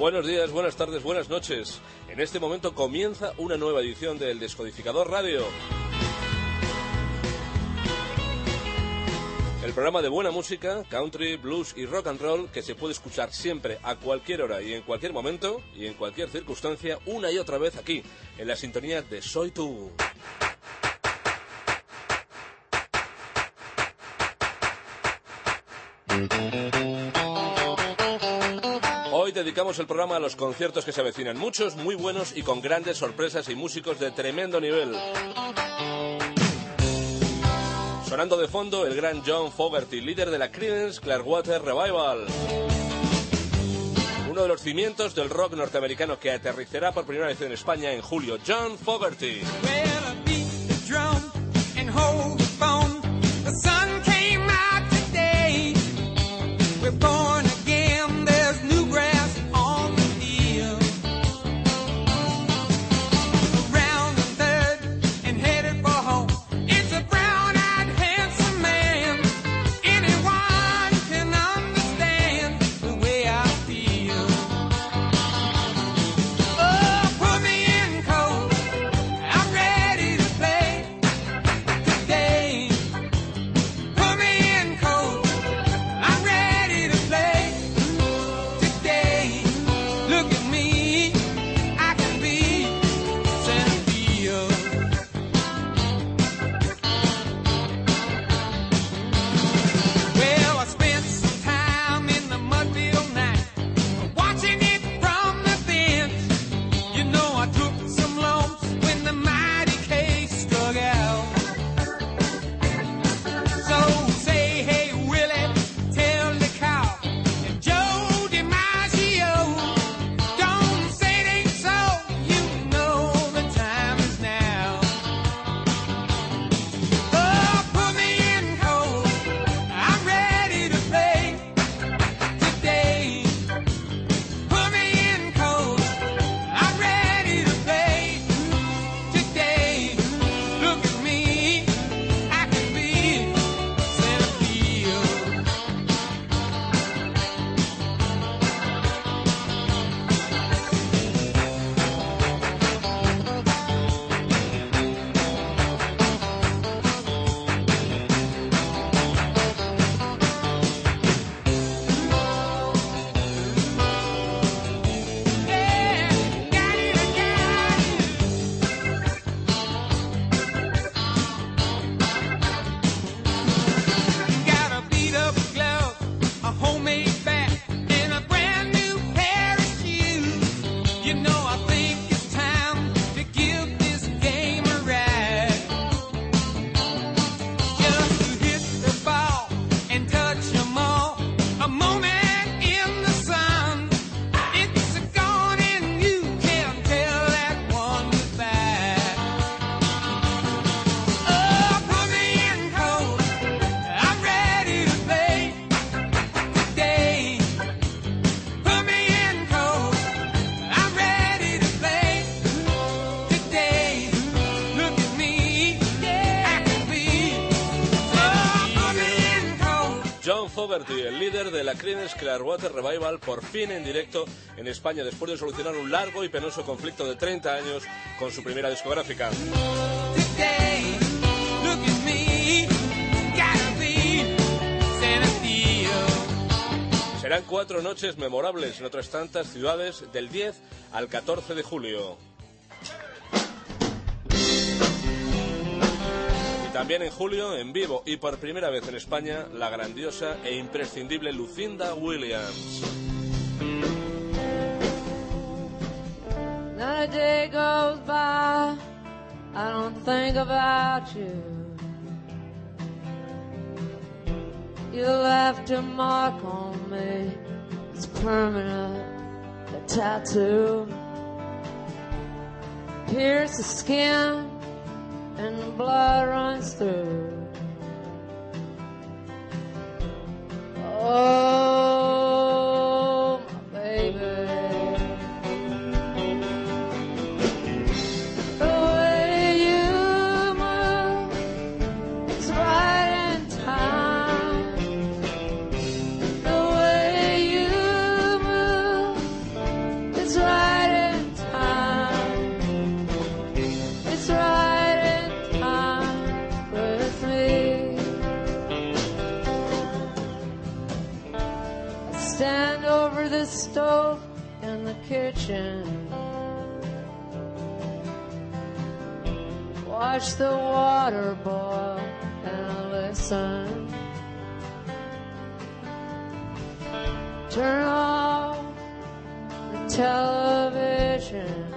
Buenos días, buenas tardes, buenas noches. En este momento comienza una nueva edición del Descodificador Radio. El programa de buena música, country, blues y rock and roll que se puede escuchar siempre, a cualquier hora y en cualquier momento y en cualquier circunstancia, una y otra vez aquí, en la sintonía de Soy tú. Dedicamos el programa a los conciertos que se avecinan, muchos muy buenos y con grandes sorpresas y músicos de tremendo nivel. Sonando de fondo el gran John Fogerty, líder de la Creedence Clearwater Revival. Uno de los cimientos del rock norteamericano que aterrizará por primera vez en España en julio, John Fogerty. Creedence Clearwater Revival, por fin en directo en España después de solucionar un largo y penoso conflicto de 30 años con su primera discográfica. Serán cuatro noches memorables en otras tantas ciudades del 10 al 14 de julio. También en julio, en vivo y por primera vez en España, la grandiosa e imprescindible Lucinda Williams. and the blood runs through. Oh. Turn off the television.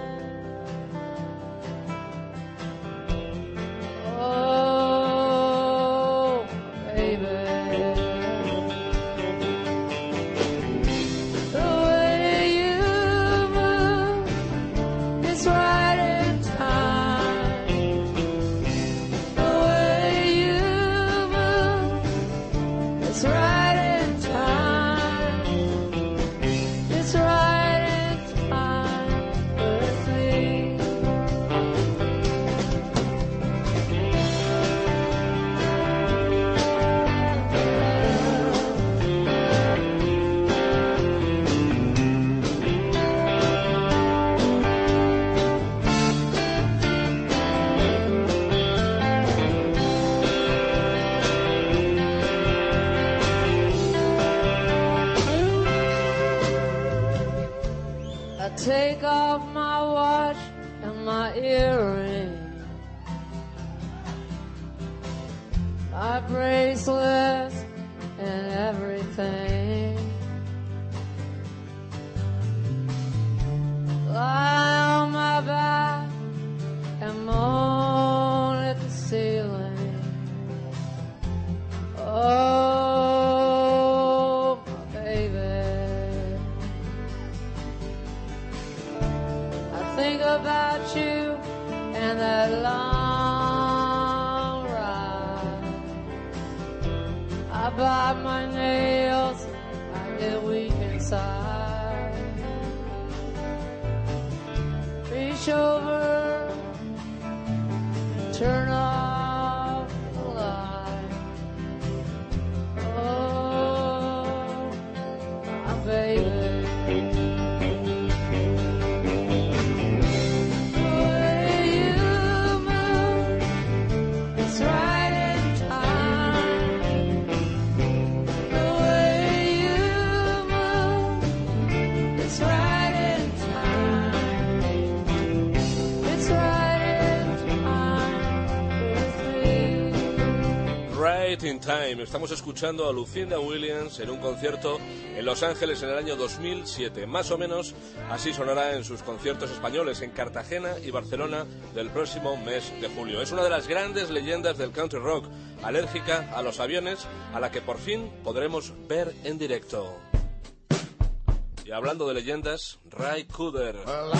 earring. I pray By my nails. I get weak inside. in Time. Estamos escuchando a Lucinda Williams en un concierto en Los Ángeles en el año 2007. Más o menos así sonará en sus conciertos españoles en Cartagena y Barcelona del próximo mes de julio. Es una de las grandes leyendas del country rock, alérgica a los aviones, a la que por fin podremos ver en directo. Y hablando de leyendas, Ray Cooder. Well,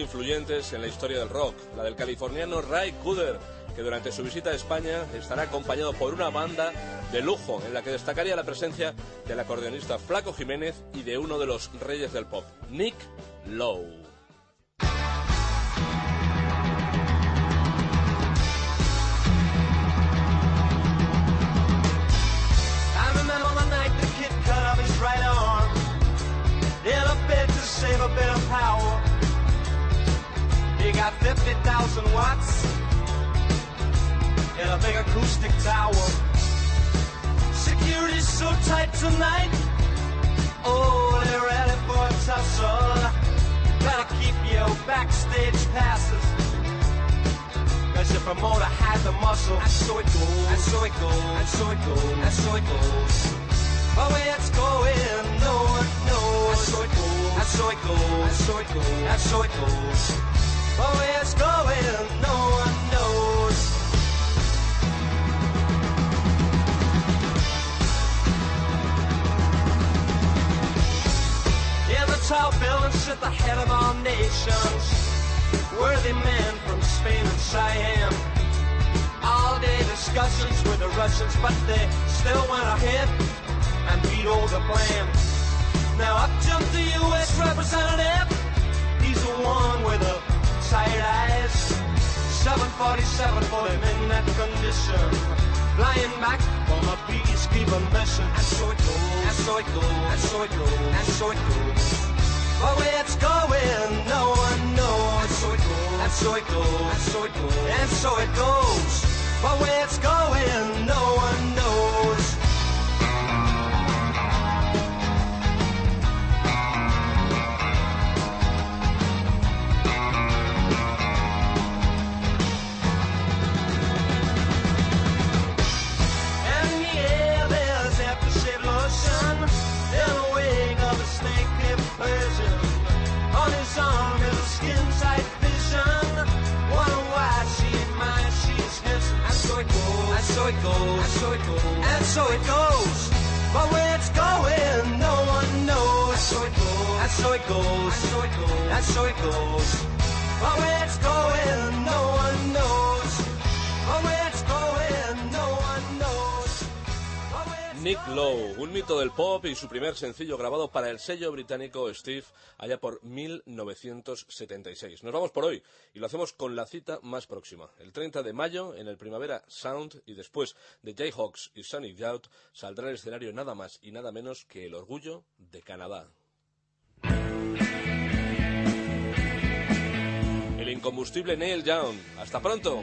influyentes en la historia del rock, la del californiano Ray Cooder, que durante su visita a España estará acompañado por una banda de lujo en la que destacaría la presencia del acordeonista Flaco Jiménez y de uno de los reyes del pop, Nick Lowe. 50,000 watts in a big acoustic tower. Security's so tight tonight. Oh, they're ready for a tussle. Gotta keep your backstage passes. Cause your promoter had the muscle. And so it goes. And so it goes. And so it goes. And so it goes. Oh, but where it's going, no one knows. And so it goes. And so it goes. And so it goes. And so it goes. Oh, tall building sit the head of our nations. Worthy men from Spain and Siam. All day discussions with the Russians, but they still went ahead and vetoed the plan. Now up jumped the U.S. representative. He's the one with the tight eyes. 747 for him in that condition. Flying back from a peacekeeper mission. And so it goes. And so it goes. And so it goes. And so it goes. But where it's going, no one knows. And so it goes. And so it goes. And so it goes. And so it goes. But where it's going, no one knows. Goes, and so it goes, and so it goes. But where it's going, no one knows. And so it goes, and so it goes, and so it goes, and so it goes. But where it's going, no one knows Nick Lowe, un mito del pop y su primer sencillo grabado para el sello británico Steve allá por 1976. Nos vamos por hoy y lo hacemos con la cita más próxima. El 30 de mayo en el Primavera Sound y después de Jayhawks y Sonic Youth saldrá al escenario nada más y nada menos que el orgullo de Canadá. El incombustible Neil Young. Hasta pronto.